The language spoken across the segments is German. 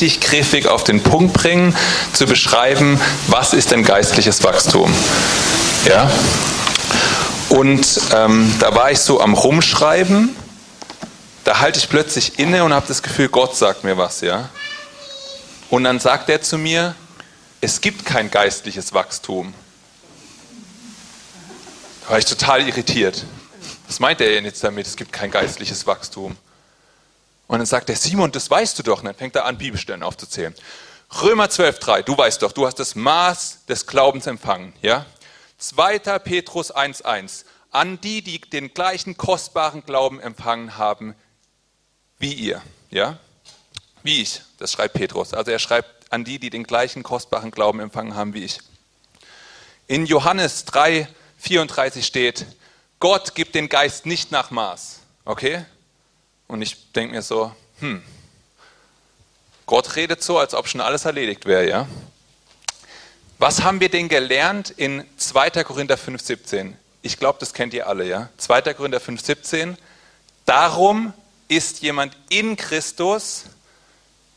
richtig griffig auf den Punkt bringen, zu beschreiben, was ist denn geistliches Wachstum. Ja? Und ähm, da war ich so am Rumschreiben, da halte ich plötzlich inne und habe das Gefühl, Gott sagt mir was, ja. Und dann sagt er zu mir, es gibt kein geistliches Wachstum. Da war ich total irritiert. Was meint er denn jetzt damit? Es gibt kein geistliches Wachstum. Und dann sagt er, Simon, das weißt du doch. Und dann fängt er an, Bibelstellen aufzuzählen. Römer 12,3, du weißt doch, du hast das Maß des Glaubens empfangen. Ja? 2. Petrus 1,1, an die, die den gleichen kostbaren Glauben empfangen haben wie ihr. Ja? Wie ich, das schreibt Petrus. Also er schreibt an die, die den gleichen kostbaren Glauben empfangen haben wie ich. In Johannes 3, 34 steht, Gott gibt den Geist nicht nach Maß. Okay? Und ich denke mir so, hm, Gott redet so, als ob schon alles erledigt wäre, ja? Was haben wir denn gelernt in 2. Korinther 5,17? Ich glaube, das kennt ihr alle, ja? 2. Korinther 5,17. Darum ist jemand in Christus,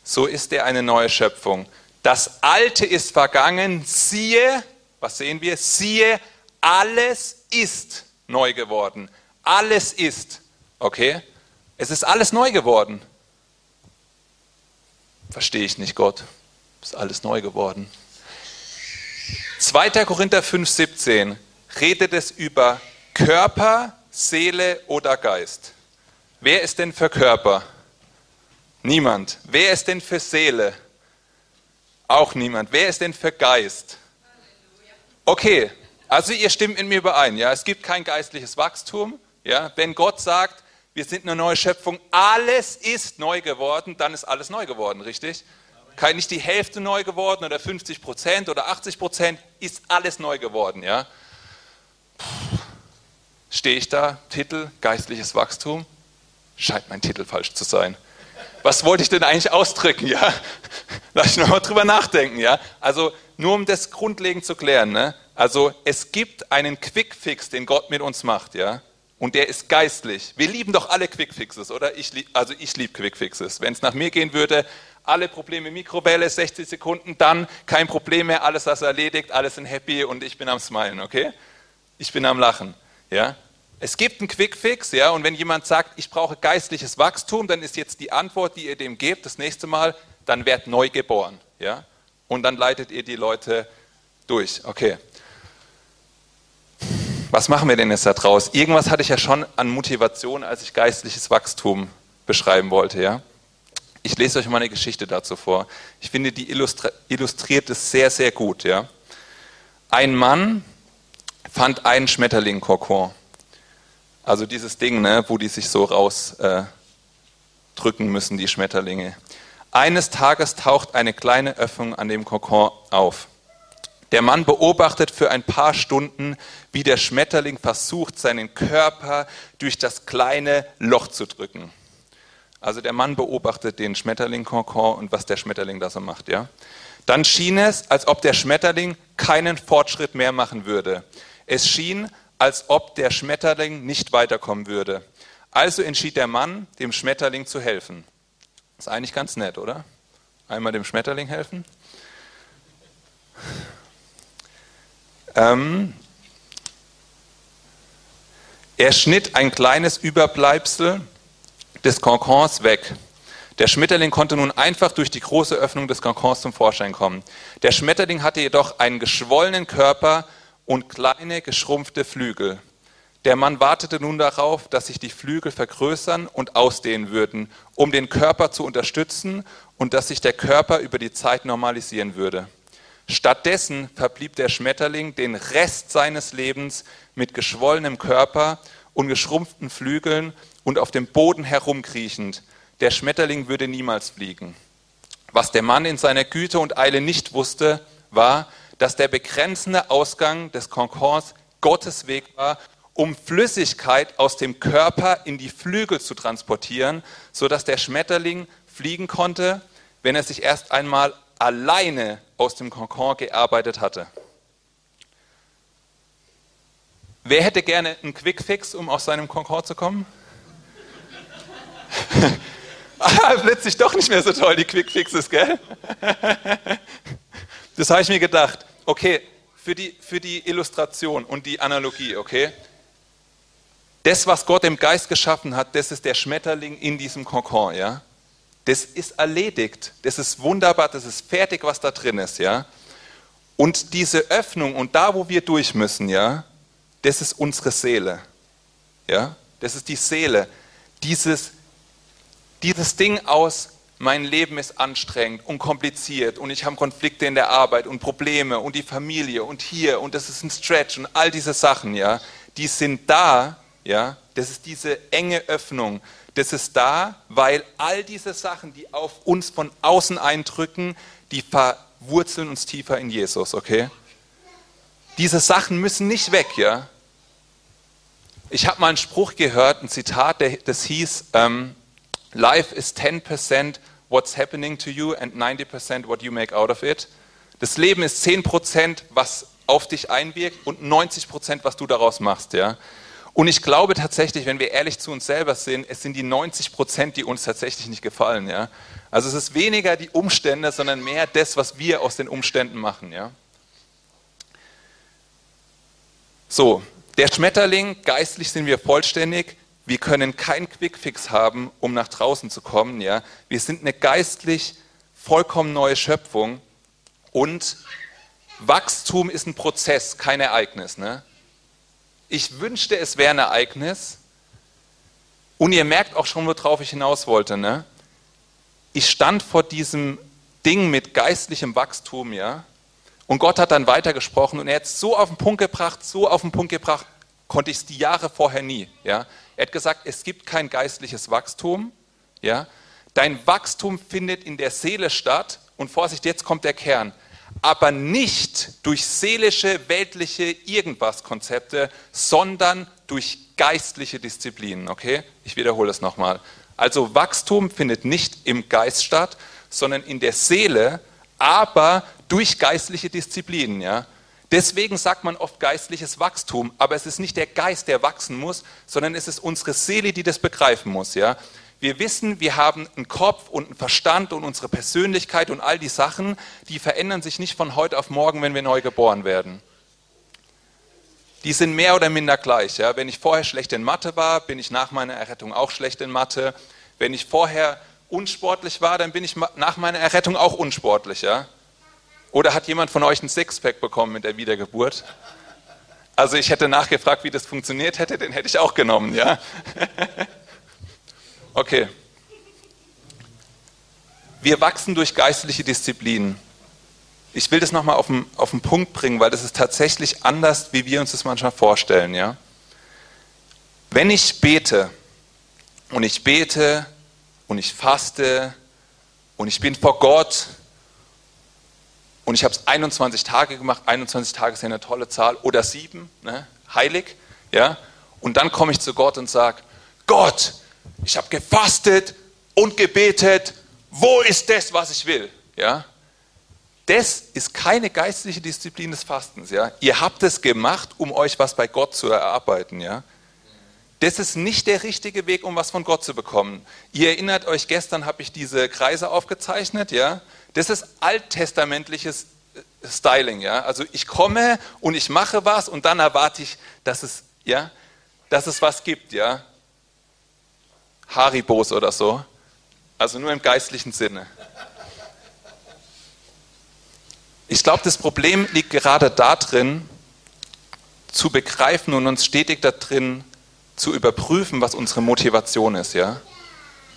so ist er eine neue Schöpfung. Das Alte ist vergangen, siehe, was sehen wir? Siehe, alles ist neu geworden. Alles ist. Okay? Es ist alles neu geworden. Verstehe ich nicht, Gott. Es ist alles neu geworden. 2. Korinther 5,17 redet es über Körper, Seele oder Geist. Wer ist denn für Körper? Niemand. Wer ist denn für Seele? Auch niemand. Wer ist denn für Geist? Okay, also ihr stimmt in mir überein, ja, es gibt kein geistliches Wachstum, ja, wenn Gott sagt, wir sind eine neue Schöpfung, alles ist neu geworden, dann ist alles neu geworden, richtig? Kein, nicht die Hälfte neu geworden oder 50 Prozent oder 80 Prozent, ist alles neu geworden, ja. Stehe ich da, Titel, geistliches Wachstum? Scheint mein Titel falsch zu sein. Was wollte ich denn eigentlich ausdrücken, ja? Lass ich nochmal drüber nachdenken, ja? Also, nur um das grundlegend zu klären, ne? Also, es gibt einen Quickfix, den Gott mit uns macht, ja? Und der ist geistlich. Wir lieben doch alle Quickfixes, oder? Ich lieb, also ich liebe Quickfixes. Wenn es nach mir gehen würde, alle Probleme Mikrowelle, 60 Sekunden, dann kein Problem mehr, alles ist erledigt, alles sind happy und ich bin am Smilen, okay? Ich bin am Lachen, ja? Es gibt einen Quickfix, ja, und wenn jemand sagt, ich brauche geistliches Wachstum, dann ist jetzt die Antwort, die ihr dem gebt, das nächste Mal, dann werd neu geboren, ja? Und dann leitet ihr die Leute durch, okay? Was machen wir denn jetzt da draus? Irgendwas hatte ich ja schon an Motivation, als ich geistliches Wachstum beschreiben wollte, ja. Ich lese euch mal eine Geschichte dazu vor. Ich finde, die illustriert es sehr, sehr gut, ja. Ein Mann fand einen Schmetterling-Kokon. Also dieses Ding, ne, wo die sich so rausdrücken äh, müssen, die Schmetterlinge. Eines Tages taucht eine kleine Öffnung an dem Kokon auf. Der Mann beobachtet für ein paar Stunden, wie der Schmetterling versucht, seinen Körper durch das kleine Loch zu drücken. Also der Mann beobachtet den Schmetterling-Konkon und was der Schmetterling da so macht. Ja? Dann schien es, als ob der Schmetterling keinen Fortschritt mehr machen würde. Es schien, als ob der Schmetterling nicht weiterkommen würde. Also entschied der Mann, dem Schmetterling zu helfen. Ist eigentlich ganz nett, oder? Einmal dem Schmetterling helfen. Ähm, er schnitt ein kleines Überbleibsel des Konkons weg. Der Schmetterling konnte nun einfach durch die große Öffnung des Konkons zum Vorschein kommen. Der Schmetterling hatte jedoch einen geschwollenen Körper und kleine geschrumpfte Flügel. Der Mann wartete nun darauf, dass sich die Flügel vergrößern und ausdehnen würden, um den Körper zu unterstützen und dass sich der Körper über die Zeit normalisieren würde. Stattdessen verblieb der Schmetterling den Rest seines Lebens mit geschwollenem Körper und geschrumpften Flügeln und auf dem Boden herumkriechend. Der Schmetterling würde niemals fliegen. Was der Mann in seiner Güte und Eile nicht wusste, war, dass der begrenzende Ausgang des Konkons Gottes Weg war, um Flüssigkeit aus dem Körper in die Flügel zu transportieren, sodass der Schmetterling fliegen konnte, wenn er sich erst einmal alleine aus dem Kokon gearbeitet hatte. Wer hätte gerne einen Quickfix, um aus seinem Kokon zu kommen? ah, plötzlich doch nicht mehr so toll, die Quick Fixes, gell? Das habe ich mir gedacht. Okay, für die, für die Illustration und die Analogie, okay? Das, was Gott im Geist geschaffen hat, das ist der Schmetterling in diesem Kokon, ja? Das ist erledigt, das ist wunderbar, das ist fertig, was da drin ist, ja? Und diese Öffnung und da, wo wir durch müssen, ja, das ist unsere Seele, ja? Das ist die Seele, dieses, dieses Ding aus, mein Leben ist anstrengend und kompliziert und ich habe Konflikte in der Arbeit und Probleme und die Familie und hier und das ist ein Stretch und all diese Sachen, ja, die sind da, ja, das ist diese enge Öffnung, das ist da, weil all diese Sachen, die auf uns von außen eindrücken, die verwurzeln uns tiefer in Jesus, okay? Diese Sachen müssen nicht weg, ja? Ich habe mal einen Spruch gehört, ein Zitat, das hieß, ähm, Life is 10% what's happening to you and 90% what you make out of it. Das Leben ist 10%, was auf dich einwirkt und 90%, was du daraus machst. Ja? Und ich glaube tatsächlich, wenn wir ehrlich zu uns selber sind, es sind die 90%, die uns tatsächlich nicht gefallen. Ja? Also es ist weniger die Umstände, sondern mehr das, was wir aus den Umständen machen. Ja? So, der Schmetterling, geistlich sind wir vollständig, wir können keinen Quickfix haben, um nach draußen zu kommen. Ja? Wir sind eine geistlich vollkommen neue Schöpfung und Wachstum ist ein Prozess, kein Ereignis. Ne? Ich wünschte, es wäre ein Ereignis. Und ihr merkt auch schon, worauf ich hinaus wollte. Ne? Ich stand vor diesem Ding mit geistlichem Wachstum, ja. Und Gott hat dann weitergesprochen und er hat es so auf den Punkt gebracht, so auf den Punkt gebracht, konnte ich es die Jahre vorher nie, ja. Er hat gesagt, es gibt kein geistliches Wachstum. Ja? Dein Wachstum findet in der Seele statt. Und Vorsicht, jetzt kommt der Kern. Aber nicht durch seelische, weltliche Irgendwas-Konzepte, sondern durch geistliche Disziplinen. Okay? Ich wiederhole es nochmal. Also Wachstum findet nicht im Geist statt, sondern in der Seele, aber durch geistliche Disziplinen. Ja? Deswegen sagt man oft geistliches Wachstum, aber es ist nicht der Geist, der wachsen muss, sondern es ist unsere Seele, die das begreifen muss. Ja? Wir wissen, wir haben einen Kopf und einen Verstand und unsere Persönlichkeit und all die Sachen, die verändern sich nicht von heute auf morgen, wenn wir neu geboren werden. Die sind mehr oder minder gleich. Ja? Wenn ich vorher schlecht in Mathe war, bin ich nach meiner Errettung auch schlecht in Mathe. Wenn ich vorher unsportlich war, dann bin ich nach meiner Errettung auch unsportlich. Ja? Oder hat jemand von euch ein Sixpack bekommen mit der Wiedergeburt? Also ich hätte nachgefragt, wie das funktioniert hätte, den hätte ich auch genommen, ja? Okay. Wir wachsen durch geistliche Disziplinen. Ich will das nochmal auf den, auf den Punkt bringen, weil das ist tatsächlich anders, wie wir uns das manchmal vorstellen, ja? Wenn ich bete und ich bete und ich faste und ich bin vor Gott und ich habe es 21 Tage gemacht, 21 Tage ist ja eine tolle Zahl, oder sieben, ne? heilig, ja. Und dann komme ich zu Gott und sage, Gott, ich habe gefastet und gebetet, wo ist das, was ich will, ja. Das ist keine geistliche Disziplin des Fastens, ja. Ihr habt es gemacht, um euch was bei Gott zu erarbeiten, ja. Das ist nicht der richtige Weg, um was von Gott zu bekommen. Ihr erinnert euch, gestern habe ich diese Kreise aufgezeichnet, ja. Das ist alttestamentliches äh, Styling, ja. Also ich komme und ich mache was und dann erwarte ich, dass es, ja, dass es was gibt, ja. Haribos oder so. Also nur im geistlichen Sinne. Ich glaube, das Problem liegt gerade darin, zu begreifen und uns stetig darin zu überprüfen, was unsere Motivation ist, ja.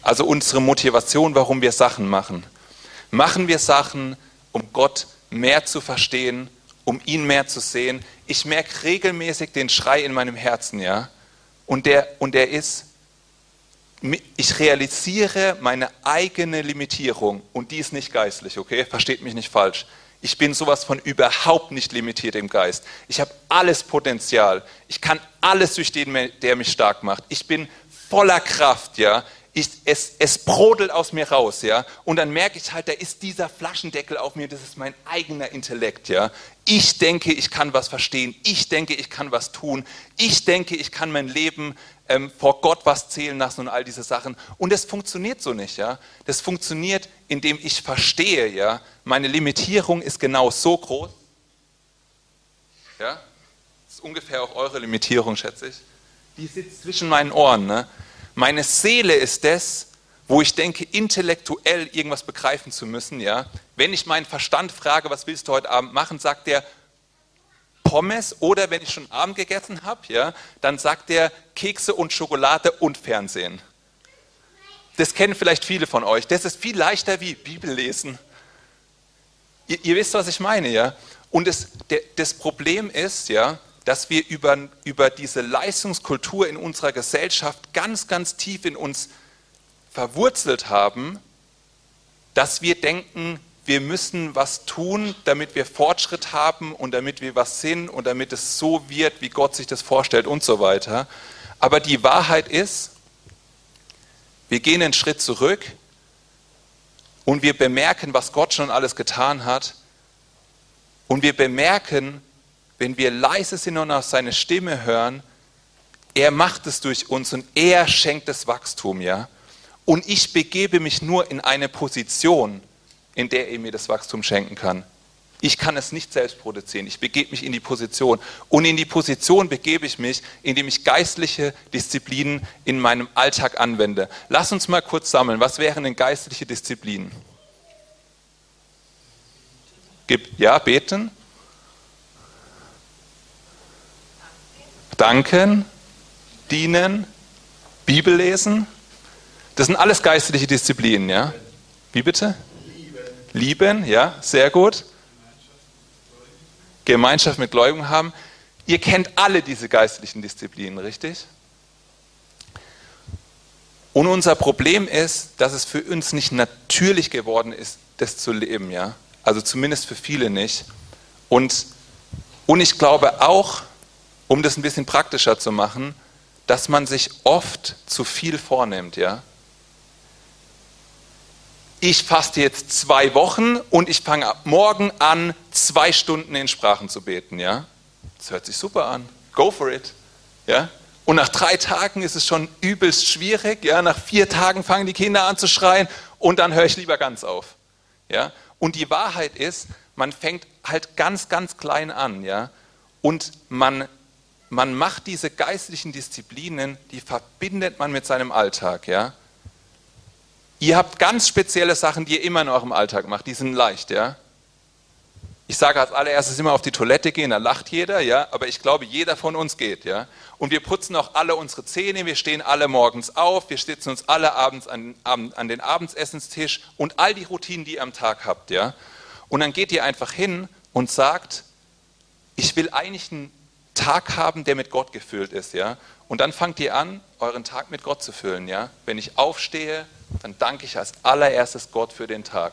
Also unsere Motivation, warum wir Sachen machen. Machen wir Sachen, um Gott mehr zu verstehen, um ihn mehr zu sehen. Ich merke regelmäßig den Schrei in meinem Herzen, ja. Und der, und der ist, ich realisiere meine eigene Limitierung und die ist nicht geistlich, okay? Versteht mich nicht falsch. Ich bin sowas von überhaupt nicht limitiert im Geist. Ich habe alles Potenzial. Ich kann alles durch den, der mich stark macht. Ich bin voller Kraft, ja ich, es, es brodelt aus mir raus, ja. Und dann merke ich halt, da ist dieser Flaschendeckel auf mir, das ist mein eigener Intellekt, ja. Ich denke, ich kann was verstehen. Ich denke, ich kann was tun. Ich denke, ich kann mein Leben ähm, vor Gott was zählen lassen und all diese Sachen. Und das funktioniert so nicht, ja. Das funktioniert, indem ich verstehe, ja. Meine Limitierung ist genau so groß. Ja. Das ist ungefähr auch eure Limitierung, schätze ich. Die sitzt zwischen meinen Ohren, ne. Meine Seele ist das, wo ich denke, intellektuell irgendwas begreifen zu müssen. Ja? Wenn ich meinen Verstand frage, was willst du heute Abend machen, sagt der Pommes oder wenn ich schon Abend gegessen habe, ja, dann sagt der Kekse und Schokolade und Fernsehen. Das kennen vielleicht viele von euch. Das ist viel leichter wie Bibel lesen. Ihr, ihr wisst, was ich meine, ja? Und das, der, das Problem ist, ja, dass wir über, über diese Leistungskultur in unserer Gesellschaft ganz, ganz tief in uns verwurzelt haben, dass wir denken, wir müssen was tun, damit wir Fortschritt haben und damit wir was sind und damit es so wird, wie Gott sich das vorstellt und so weiter. Aber die Wahrheit ist, wir gehen einen Schritt zurück und wir bemerken, was Gott schon alles getan hat. Und wir bemerken, wenn wir leise sind und auf seine Stimme hören, er macht es durch uns und er schenkt das Wachstum, ja. Und ich begebe mich nur in eine Position, in der er mir das Wachstum schenken kann. Ich kann es nicht selbst produzieren. Ich begebe mich in die Position. Und in die Position begebe ich mich, indem ich geistliche Disziplinen in meinem Alltag anwende. Lass uns mal kurz sammeln. Was wären denn geistliche Disziplinen? Ja, beten. Danken, dienen, Bibel lesen. Das sind alles geistliche Disziplinen, ja? Wie bitte? Lieben. Lieben, ja, sehr gut. Gemeinschaft mit Gläubigen haben. Ihr kennt alle diese geistlichen Disziplinen, richtig? Und unser Problem ist, dass es für uns nicht natürlich geworden ist, das zu leben, ja? Also zumindest für viele nicht. Und, und ich glaube auch, um das ein bisschen praktischer zu machen, dass man sich oft zu viel vornimmt, ja. Ich faste jetzt zwei Wochen und ich fange morgen an, zwei Stunden in Sprachen zu beten, ja. Das hört sich super an. Go for it, ja. Und nach drei Tagen ist es schon übelst schwierig, ja. Nach vier Tagen fangen die Kinder an zu schreien und dann höre ich lieber ganz auf, ja. Und die Wahrheit ist, man fängt halt ganz, ganz klein an, ja. Und man man macht diese geistlichen Disziplinen, die verbindet man mit seinem Alltag. Ja? Ihr habt ganz spezielle Sachen, die ihr immer in eurem Alltag macht, die sind leicht. Ja? Ich sage als allererstes immer auf die Toilette gehen, da lacht jeder, ja, aber ich glaube, jeder von uns geht, ja. Und wir putzen auch alle unsere Zähne, wir stehen alle morgens auf, wir sitzen uns alle abends an, an den Abendsessenstisch und all die Routinen, die ihr am Tag habt, ja. Und dann geht ihr einfach hin und sagt, ich will eigentlich ein Tag haben, der mit Gott gefüllt ist, ja. Und dann fangt ihr an, euren Tag mit Gott zu füllen, ja. Wenn ich aufstehe, dann danke ich als allererstes Gott für den Tag.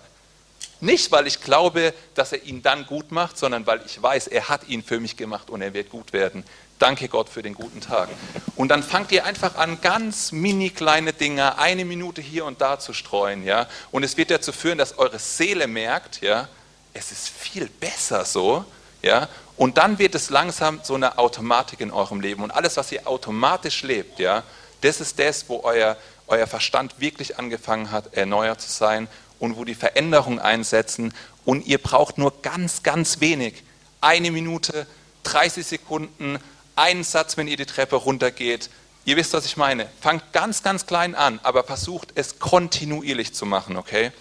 Nicht, weil ich glaube, dass er ihn dann gut macht, sondern weil ich weiß, er hat ihn für mich gemacht und er wird gut werden. Danke Gott für den guten Tag. Und dann fangt ihr einfach an, ganz mini kleine Dinge, eine Minute hier und da zu streuen, ja. Und es wird dazu führen, dass eure Seele merkt, ja, es ist viel besser so, ja, und dann wird es langsam so eine Automatik in eurem Leben. Und alles, was ihr automatisch lebt, ja, das ist das, wo euer, euer Verstand wirklich angefangen hat, erneuert zu sein und wo die Veränderungen einsetzen. Und ihr braucht nur ganz, ganz wenig. Eine Minute, 30 Sekunden, einen Satz, wenn ihr die Treppe runtergeht. Ihr wisst, was ich meine. Fangt ganz, ganz klein an, aber versucht es kontinuierlich zu machen, okay?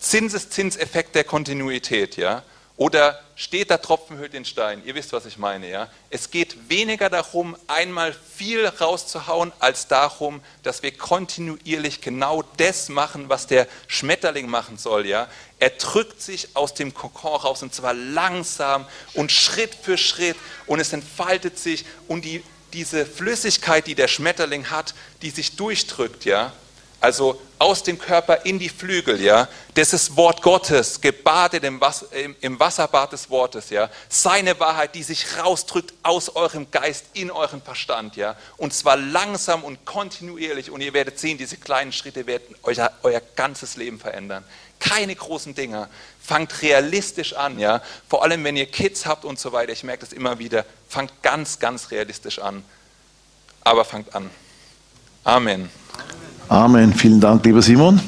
Zinseszinseffekt der Kontinuität, ja? Oder steht der Tropfen hüllt den Stein? Ihr wisst, was ich meine, ja? Es geht weniger darum, einmal viel rauszuhauen, als darum, dass wir kontinuierlich genau das machen, was der Schmetterling machen soll, ja? Er drückt sich aus dem Kokon raus und zwar langsam und Schritt für Schritt und es entfaltet sich und die, diese Flüssigkeit, die der Schmetterling hat, die sich durchdrückt, ja? Also aus dem Körper in die Flügel, ja. Das ist Wort Gottes, gebadet im, Wasser, im, Wasserbad des Wortes, ja. Seine Wahrheit, die sich rausdrückt aus eurem Geist in euren Verstand, ja. Und zwar langsam und kontinuierlich. Und ihr werdet sehen, diese kleinen Schritte werden euer, euer ganzes Leben verändern. Keine großen Dinger. Fangt realistisch an, ja. Vor allem, wenn ihr Kids habt und so weiter. Ich merke das immer wieder. Fangt ganz, ganz realistisch an. Aber fangt an. Amen. Amen. Vielen Dank, lieber Simon.